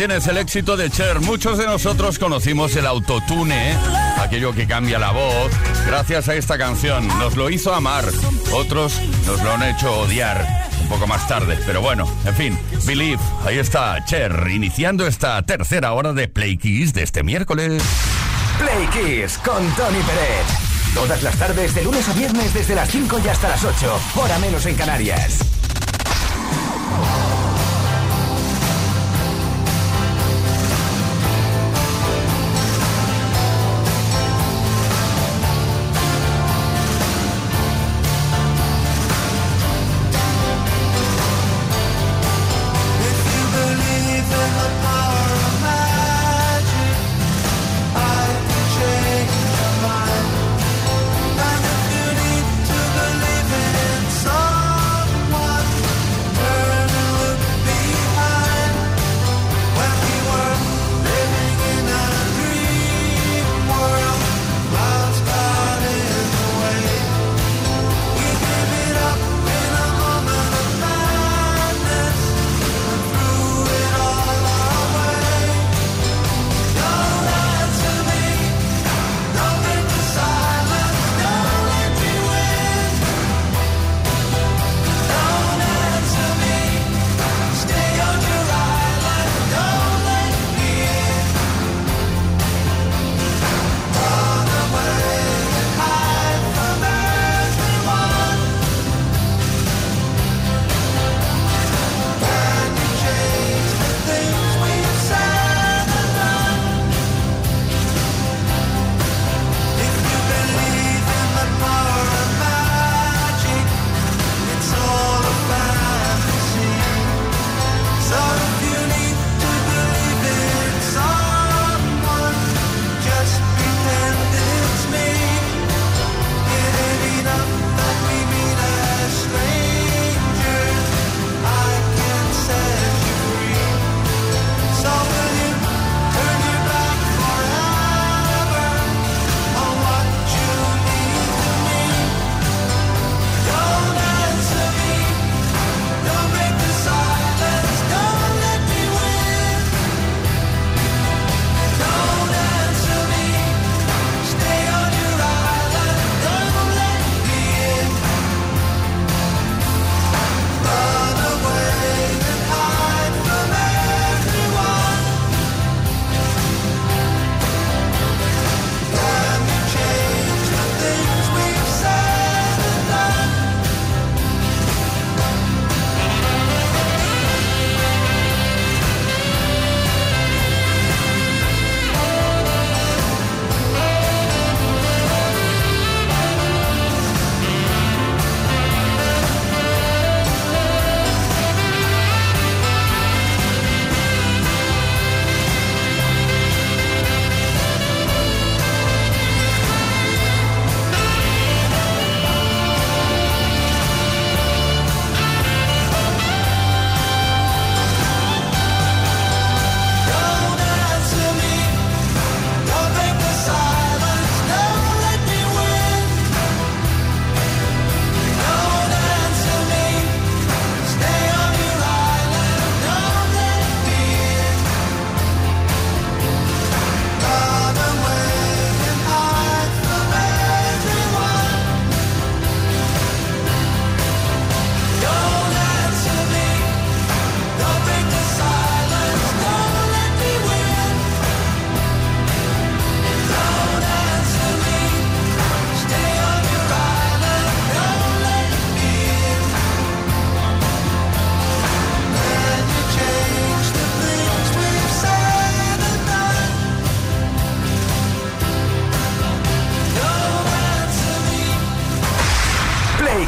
Tienes el éxito de Cher. Muchos de nosotros conocimos el autotune, aquello que cambia la voz, gracias a esta canción. Nos lo hizo amar, otros nos lo han hecho odiar un poco más tarde. Pero bueno, en fin, Believe, ahí está Cher, iniciando esta tercera hora de Play Kiss de este miércoles. Play Kiss con Tony Pérez. Todas las tardes, de lunes a viernes, desde las 5 y hasta las 8, hora menos en Canarias.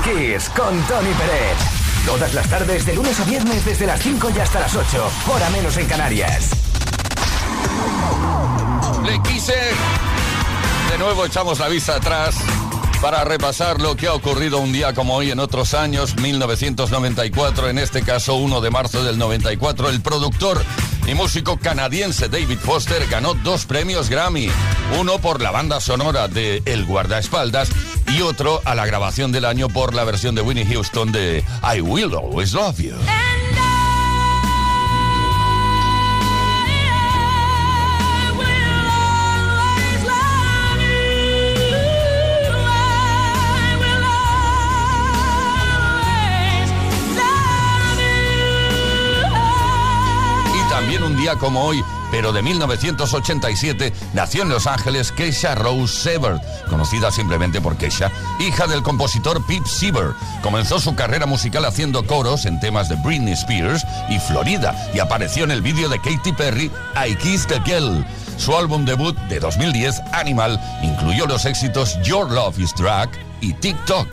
Con Tony Pérez. Todas las tardes, de lunes a viernes, desde las 5 y hasta las 8, hora menos en Canarias. Le quise. De nuevo echamos la vista atrás para repasar lo que ha ocurrido un día como hoy en otros años, 1994, en este caso 1 de marzo del 94, el productor y músico canadiense David Foster ganó dos premios Grammy, uno por la banda sonora de El guardaespaldas y otro a la grabación del año por la versión de Winnie Houston de I Will Always Love You. Como hoy, pero de 1987, nació en Los Ángeles Keisha Rose Sever, conocida simplemente por Keisha, hija del compositor Pete Sever. Comenzó su carrera musical haciendo coros en temas de Britney Spears y Florida y apareció en el vídeo de Katy Perry I Kissed a Girl. Su álbum debut de 2010, Animal, incluyó los éxitos Your Love is Drag y TikTok.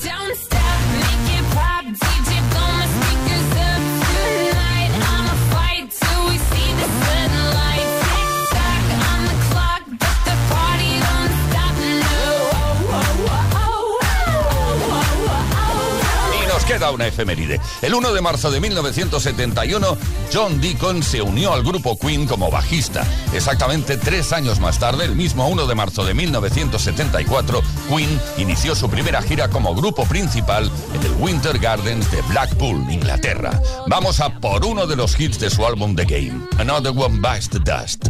Queda una efeméride. El 1 de marzo de 1971, John Deacon se unió al grupo Queen como bajista. Exactamente tres años más tarde, el mismo 1 de marzo de 1974, Queen inició su primera gira como grupo principal en el Winter Gardens de Blackpool, Inglaterra. Vamos a por uno de los hits de su álbum The Game, Another One Bites the Dust.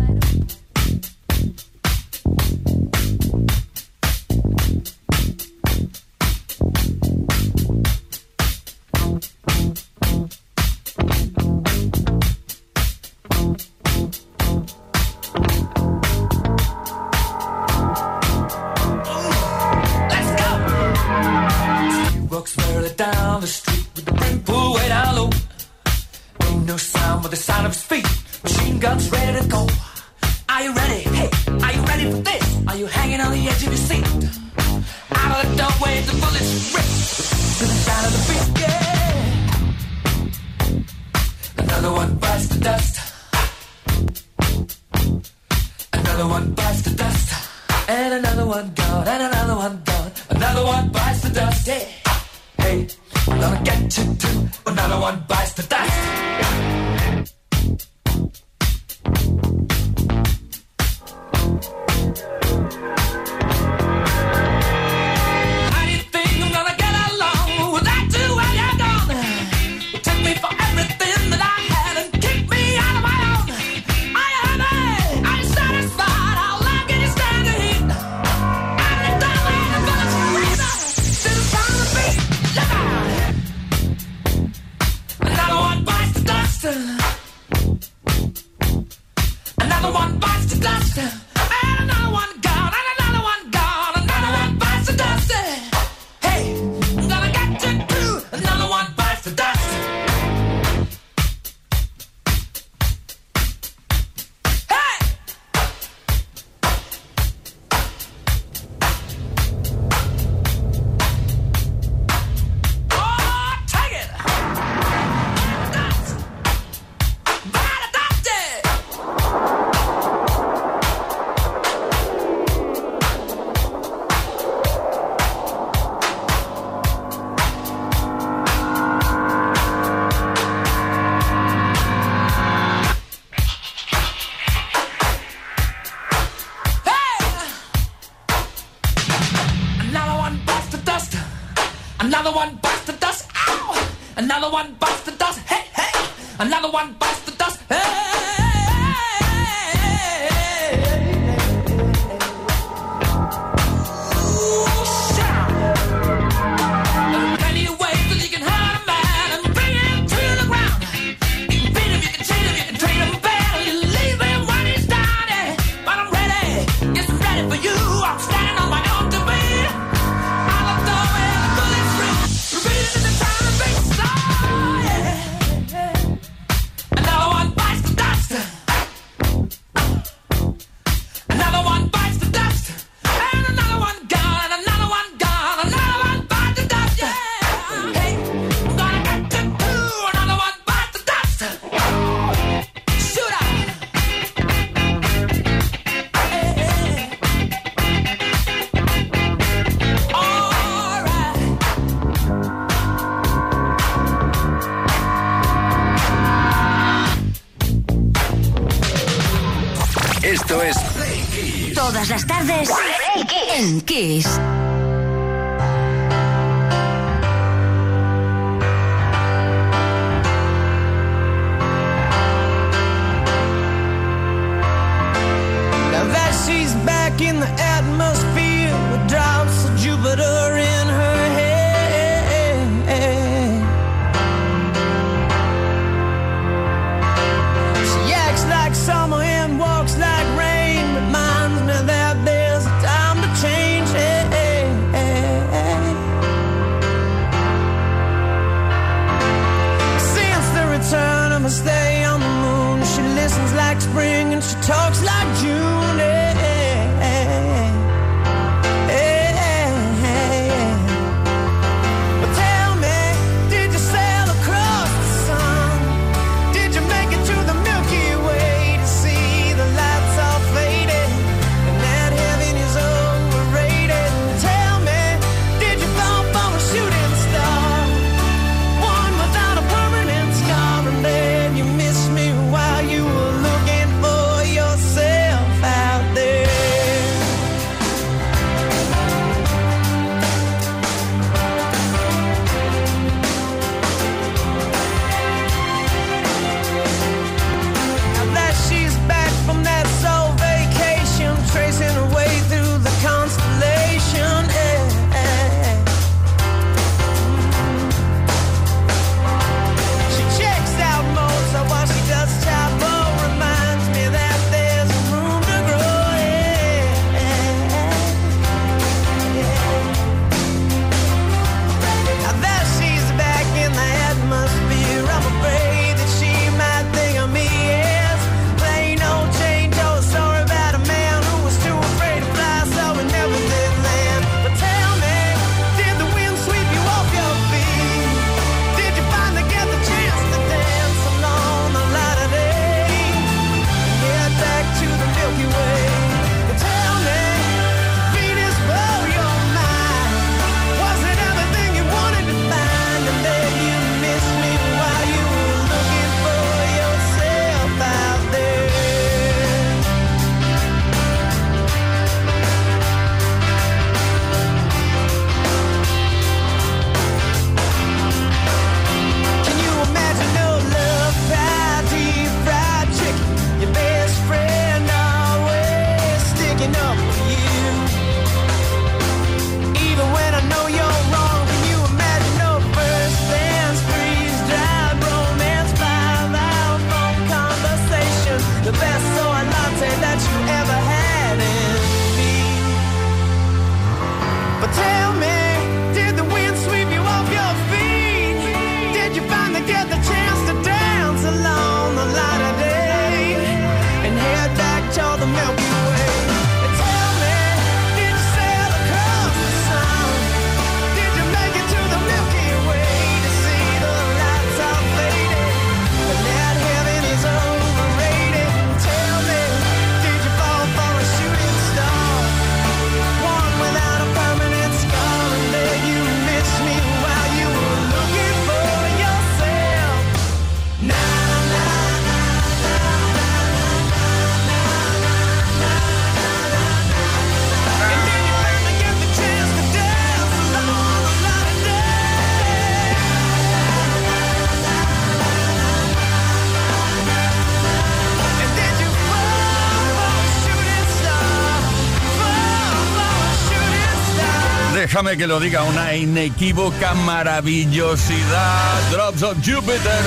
Que lo diga, una inequívoca maravillosidad. Drops of Jupiter.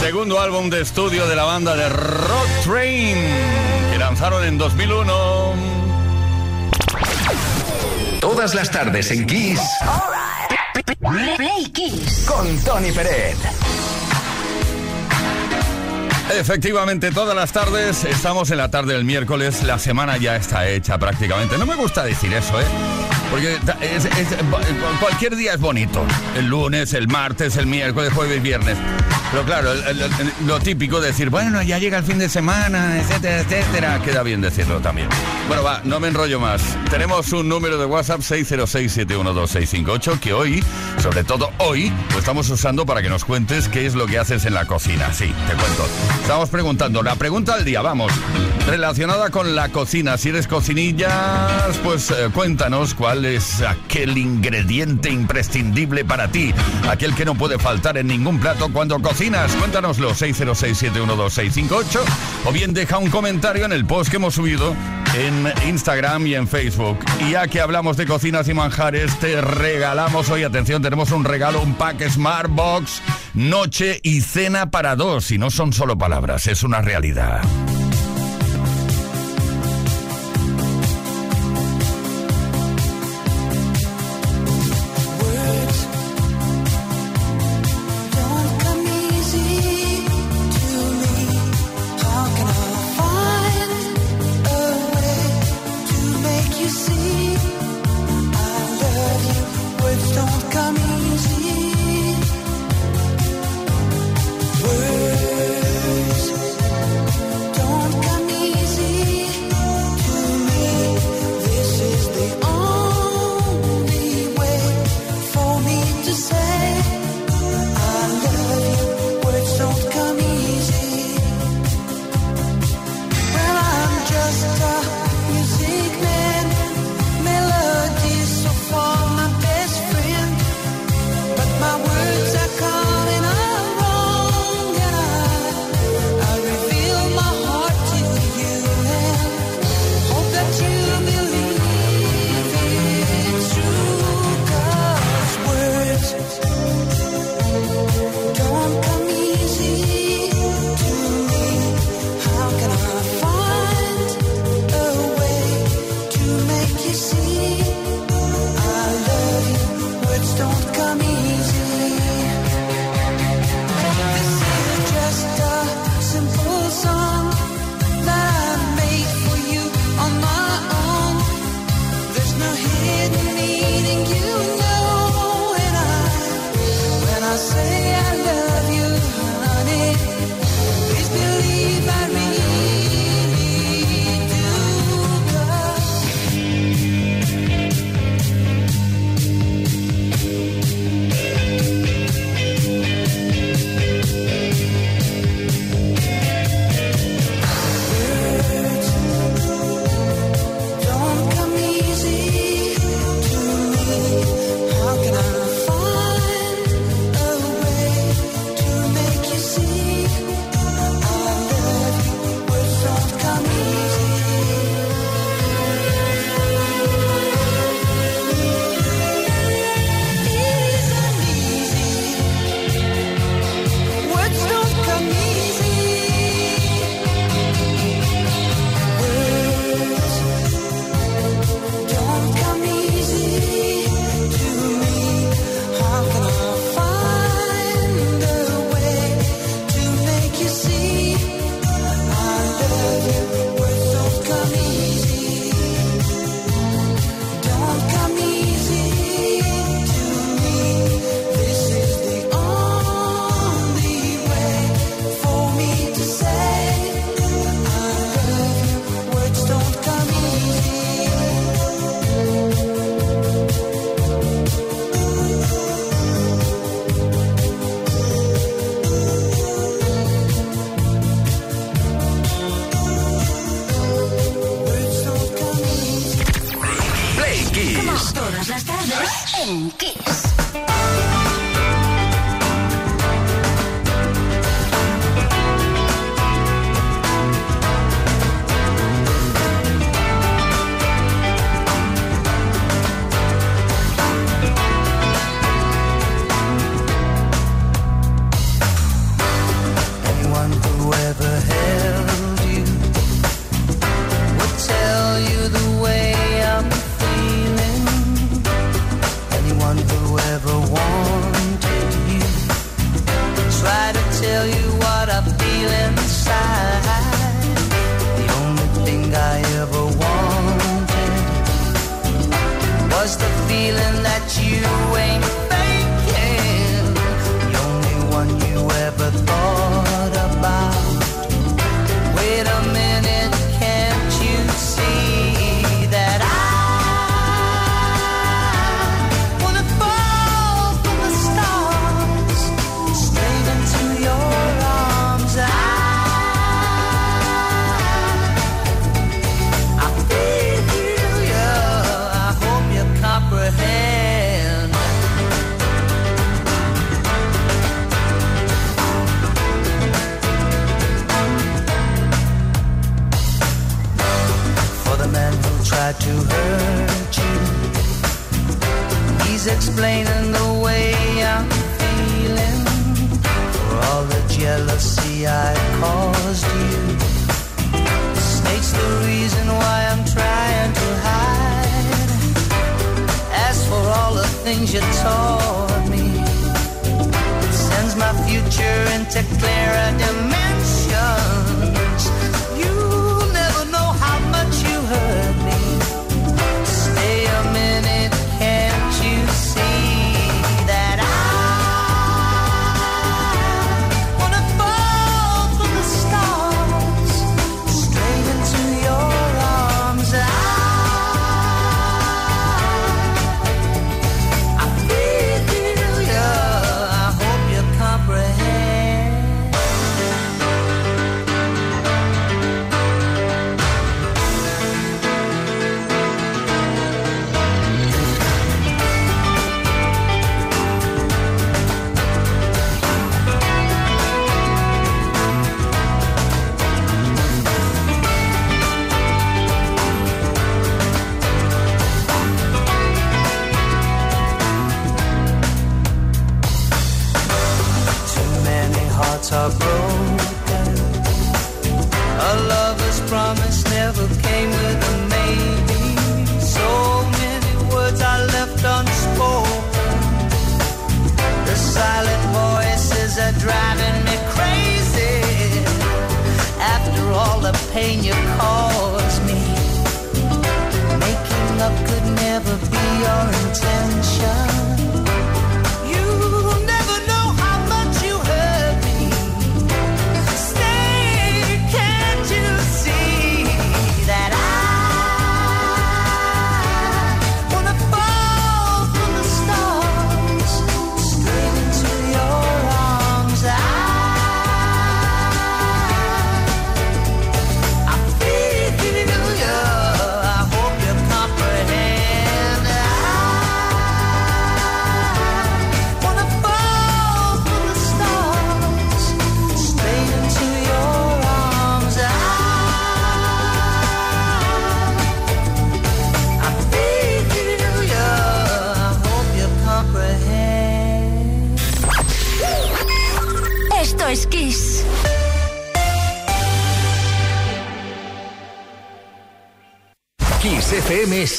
Segundo álbum de estudio de la banda de Rock Train, que lanzaron en 2001. Todas las tardes en Kiss. Right. Kiss. Con Tony Pérez. Efectivamente, todas las tardes estamos en la tarde del miércoles, la semana ya está hecha prácticamente. No me gusta decir eso, ¿eh? Porque eh, eh, cualquier día es bonito. El lunes, el martes, el miércoles, jueves, viernes. Pero claro, lo típico de decir, bueno, ya llega el fin de semana, etcétera, etcétera, queda bien decirlo también. Bueno, va, no me enrollo más. Tenemos un número de WhatsApp 606-712-658 que hoy, sobre todo hoy, lo estamos usando para que nos cuentes qué es lo que haces en la cocina. Sí, te cuento. Estamos preguntando, la pregunta del día, vamos, relacionada con la cocina. Si eres cocinillas, pues eh, cuéntanos cuál es aquel ingrediente imprescindible para ti, aquel que no puede faltar en ningún plato cuando cocinas. Cuéntanoslo, 606-712-658 o bien deja un comentario en el post que hemos subido en Instagram y en Facebook. Y ya que hablamos de cocinas y manjares, te regalamos hoy, atención, tenemos un regalo, un pack Smart Box, noche y cena para dos. Y no son solo palabras, es una realidad.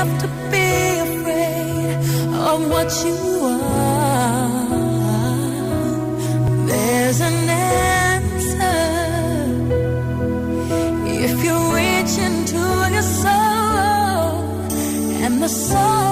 have to be afraid of what you are. There's an answer if you reach into your soul and the soul.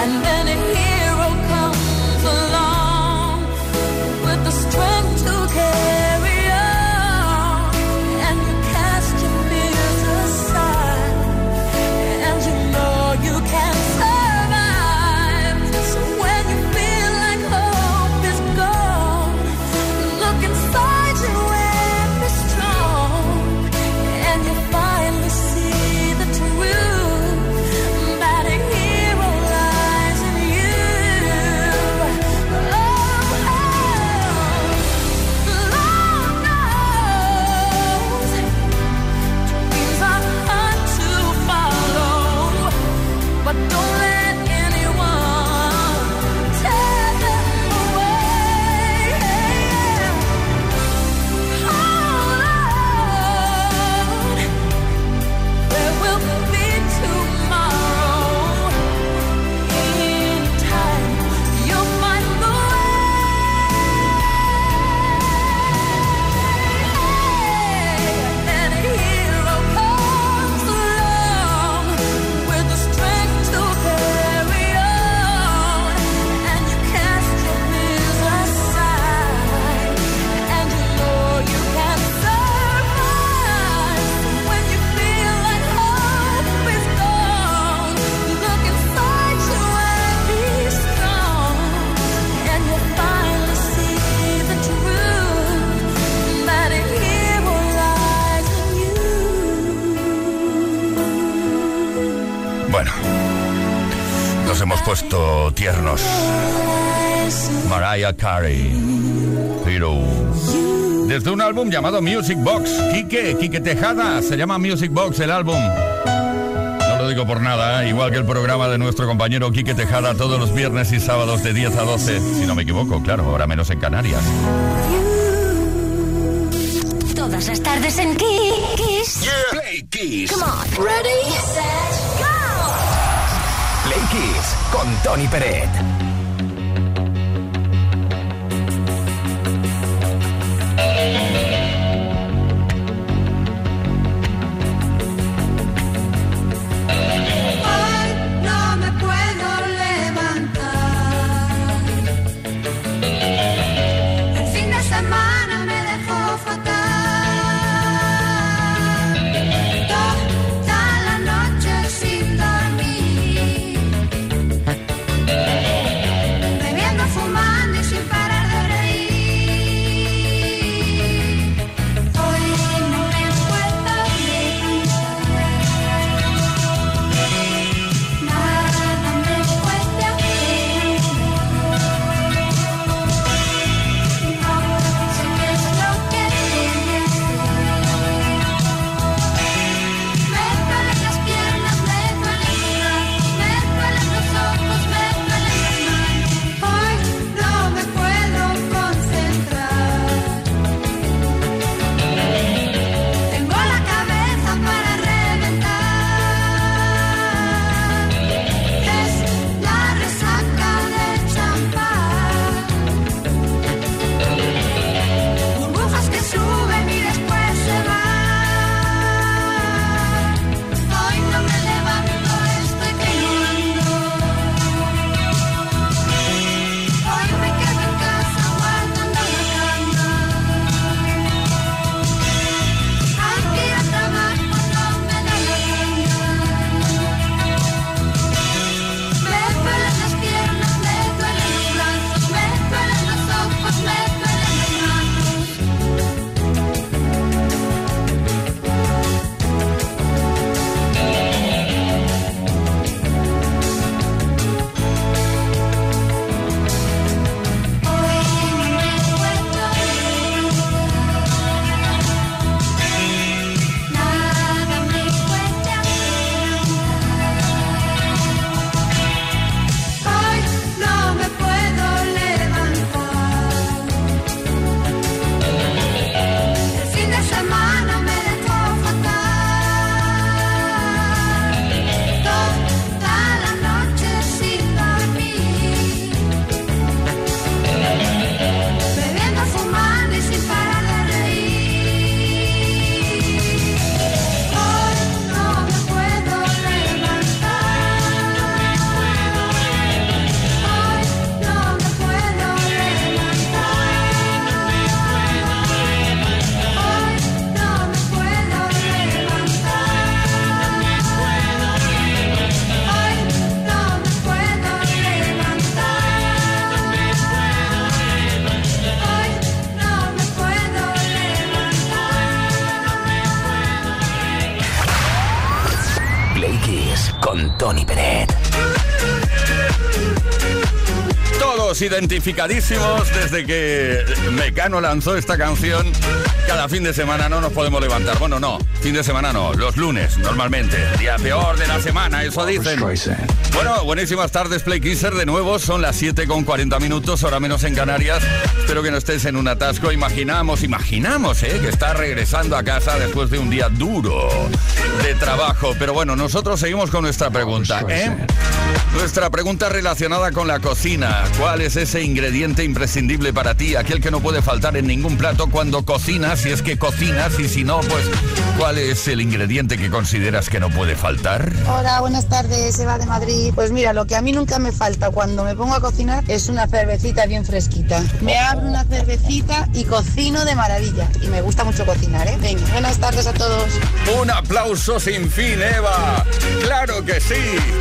and then it hits hemos puesto tiernos. Mariah Carey. Pero desde un álbum llamado Music Box. Quique, Quique Tejada, se llama Music Box el álbum. No lo digo por nada, ¿eh? igual que el programa de nuestro compañero Quique Tejada todos los viernes y sábados de 10 a 12, si no me equivoco, claro, ahora menos en Canarias. Todas las tardes en Kiss. Play Kiss. Come on. Ready, set, con Tony Peret. Identificadísimos desde que Mecano lanzó esta canción. Cada fin de semana no nos podemos levantar. Bueno, no, fin de semana no, los lunes normalmente. Día peor de la semana, eso dicen. Bueno, buenísimas tardes, Play Kisser. De nuevo, son las 7 con 40 minutos, hora menos en Canarias. Espero que no estés en un atasco. Imaginamos, imaginamos, ¿eh? Que estás regresando a casa después de un día duro de trabajo. Pero bueno, nosotros seguimos con nuestra pregunta, ¿eh? Nuestra pregunta relacionada con la cocina. ¿Cuál es ese ingrediente imprescindible para ti? Aquel que no puede faltar en ningún plato cuando cocinas, si es que cocinas, y si no, pues, ¿cuál es el ingrediente que consideras que no puede faltar? Hola, buenas tardes, Eva de Madrid. Pues mira, lo que a mí nunca me falta cuando me pongo a cocinar es una cervecita bien fresquita. Me abro una cervecita y cocino de maravilla. Y me gusta mucho cocinar, ¿eh? Venga, buenas tardes a todos. Un aplauso sin fin, Eva. Claro que sí.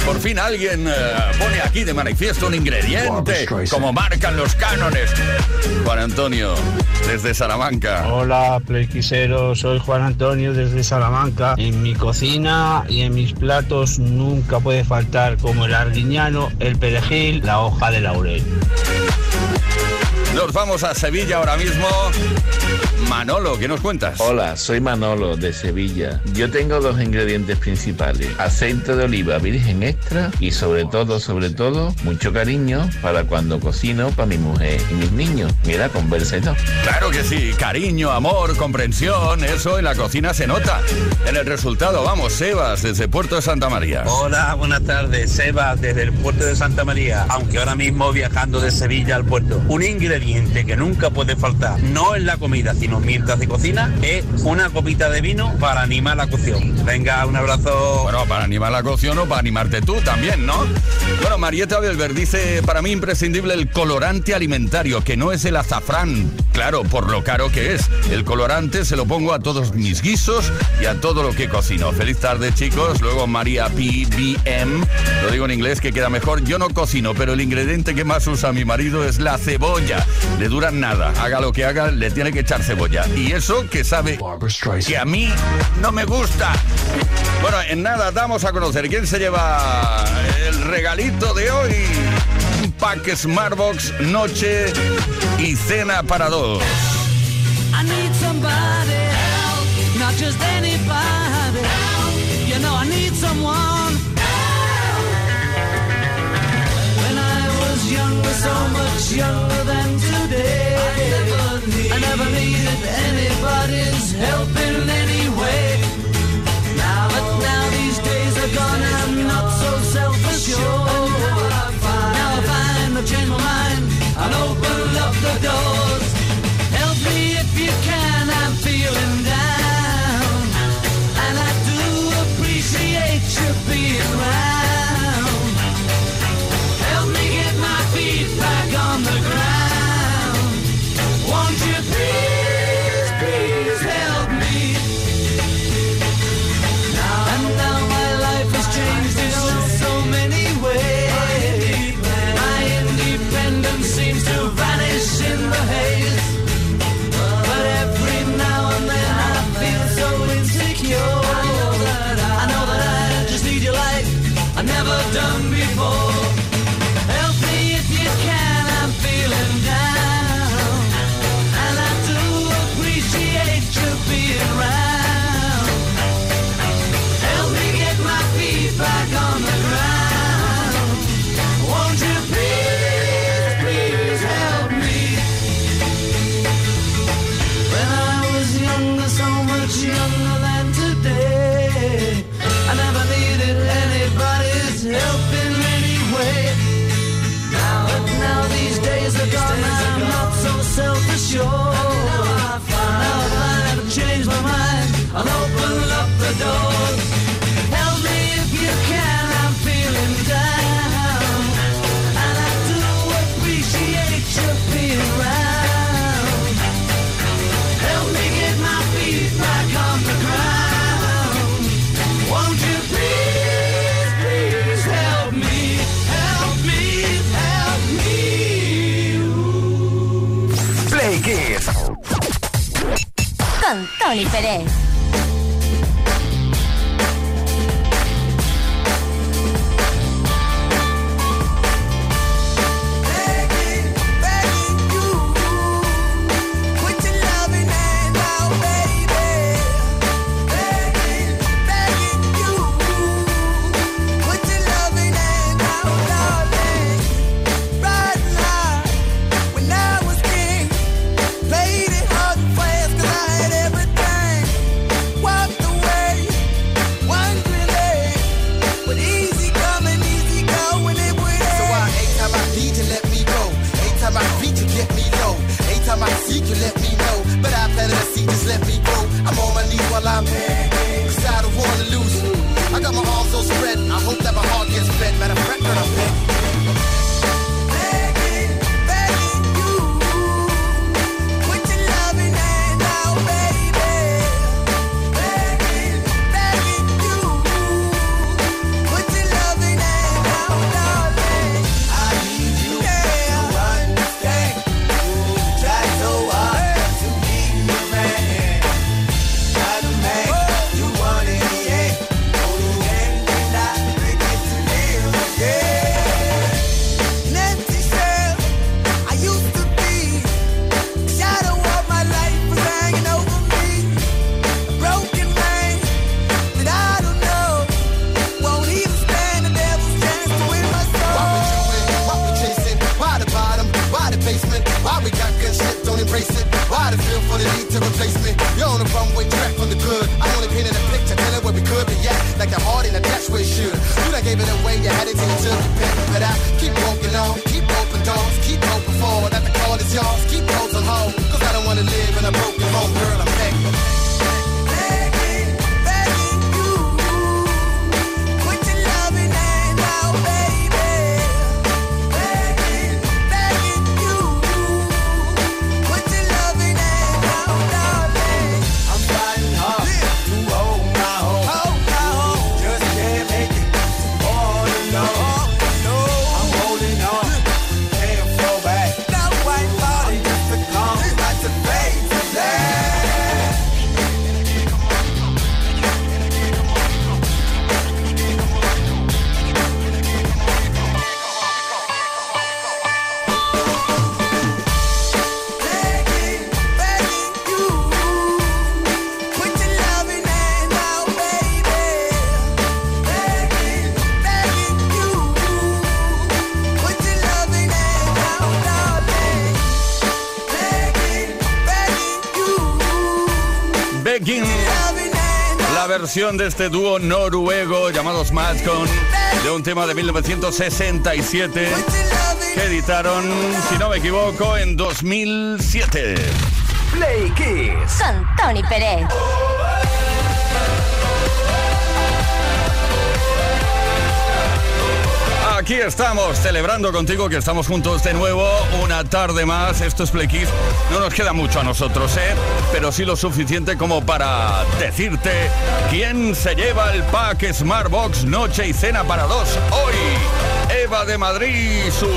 Por fin alguien eh, pone aquí de manifiesto un ingrediente, como marcan los cánones. Juan Antonio, desde Salamanca. Hola, Playquisero, soy Juan Antonio desde Salamanca. En mi cocina y en mis platos nunca puede faltar como el arguiñano, el perejil, la hoja de laurel. Nos vamos a Sevilla ahora mismo. Manolo, ¿qué nos cuentas? Hola, soy Manolo de Sevilla. Yo tengo dos ingredientes principales: aceite de oliva virgen extra y sobre todo, sobre todo, mucho cariño para cuando cocino para mi mujer y mis niños. Mira, conversa y todo. Claro que sí, cariño, amor, comprensión, eso en la cocina se nota. En el resultado, vamos, Sebas, desde Puerto de Santa María. Hola, buenas tardes, Sebas desde el puerto de Santa María, aunque ahora mismo viajando de Sevilla al puerto. Un ingrediente que nunca puede faltar, no en la comida, sino mientras se cocina, es una copita de vino para animar la cocción. Venga, un abrazo. Bueno, para animar la cocción o para animarte tú también, ¿no? Bueno, Marieta Belver dice, para mí imprescindible el colorante alimentario, que no es el azafrán, claro, por lo caro que es. El colorante se lo pongo a todos mis guisos y a todo lo que cocino. Feliz tarde, chicos. Luego María PBM, lo digo en inglés que queda mejor. Yo no cocino, pero el ingrediente que más usa mi marido es la cebolla. Le dura nada. Haga lo que haga, le tiene que echar cebolla. Y eso que sabe que a mí no me gusta. Bueno, en nada damos a conocer quién se lleva el regalito de hoy. Un pack Smartbox, noche y cena para dos. I need somebody help, not Tony Pérez. Versión de este dúo noruego llamados Madcon de un tema de 1967 que editaron, si no me equivoco, en 2007. Play Kiss. Con Tony Pérez. Aquí estamos celebrando contigo que estamos juntos de nuevo una tarde más. Esto es Play. No nos queda mucho a nosotros, ¿eh? Pero sí lo suficiente como para decirte quién se lleva el pack Smartbox Noche y Cena para dos hoy. Eva de Madrid su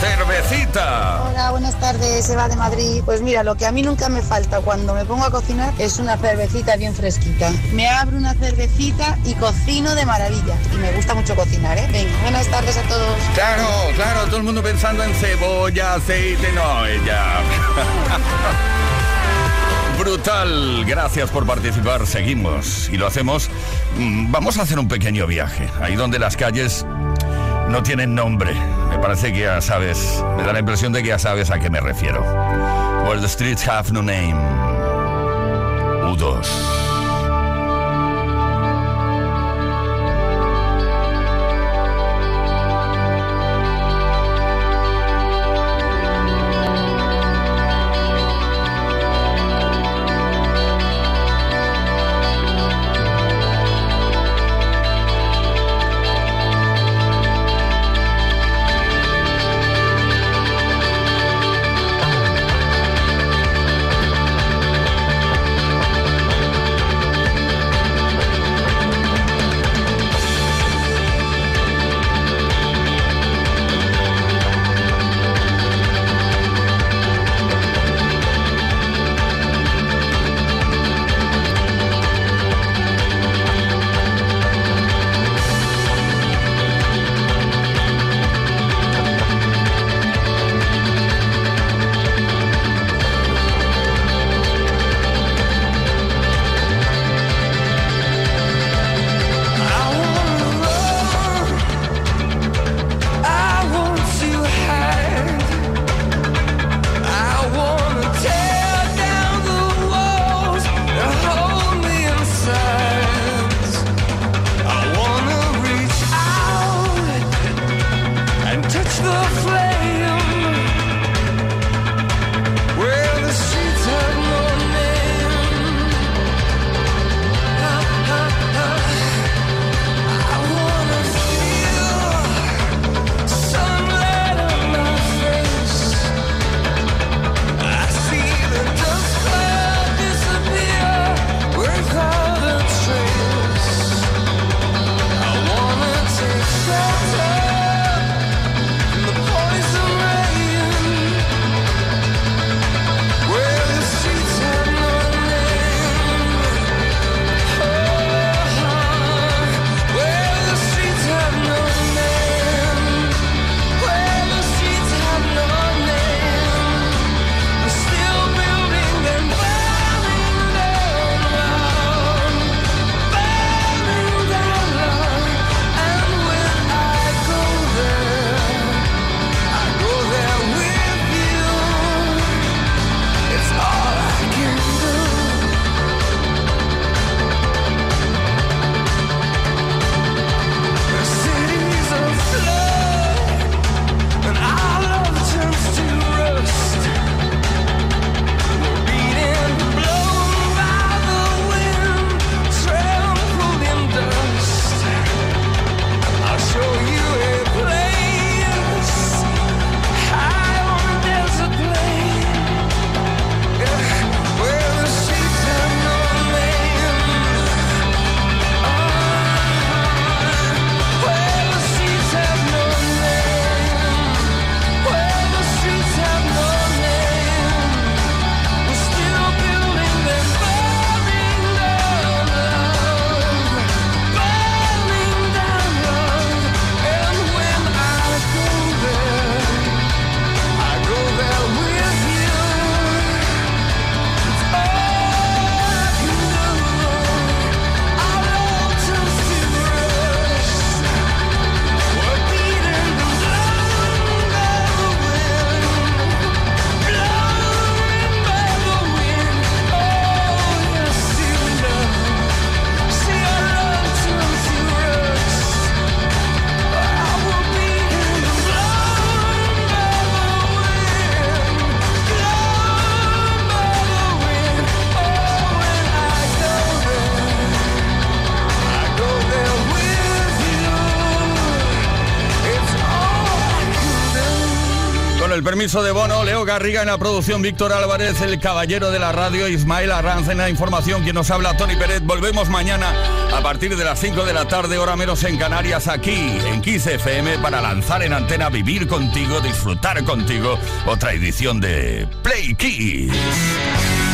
cervecita. Hola, buenas tardes, Eva de Madrid. Pues mira, lo que a mí nunca me falta cuando me pongo a cocinar es una cervecita bien fresquita. Me abro una cervecita y cocino de maravilla. Y me gusta mucho cocinar, ¿eh? Venga, buenas tardes a todos. Claro, claro, todo el mundo pensando en cebolla, aceite, no, ella. Brutal, gracias por participar, seguimos y lo hacemos. mm, Vamos a hacer un pequeño viaje, ahí donde las calles no tienen nombre. Me parece que ya sabes, me da la impresión de que ya sabes a qué me refiero. Where the streets have no name. U2. compromiso de Bono, Leo Garriga en la producción, Víctor Álvarez, el caballero de la radio, Ismael Arranz en la información, quien nos habla Tony Pérez. Volvemos mañana a partir de las 5 de la tarde, hora menos en Canarias, aquí en 15 FM para lanzar en antena Vivir contigo, disfrutar contigo, otra edición de Play Kids.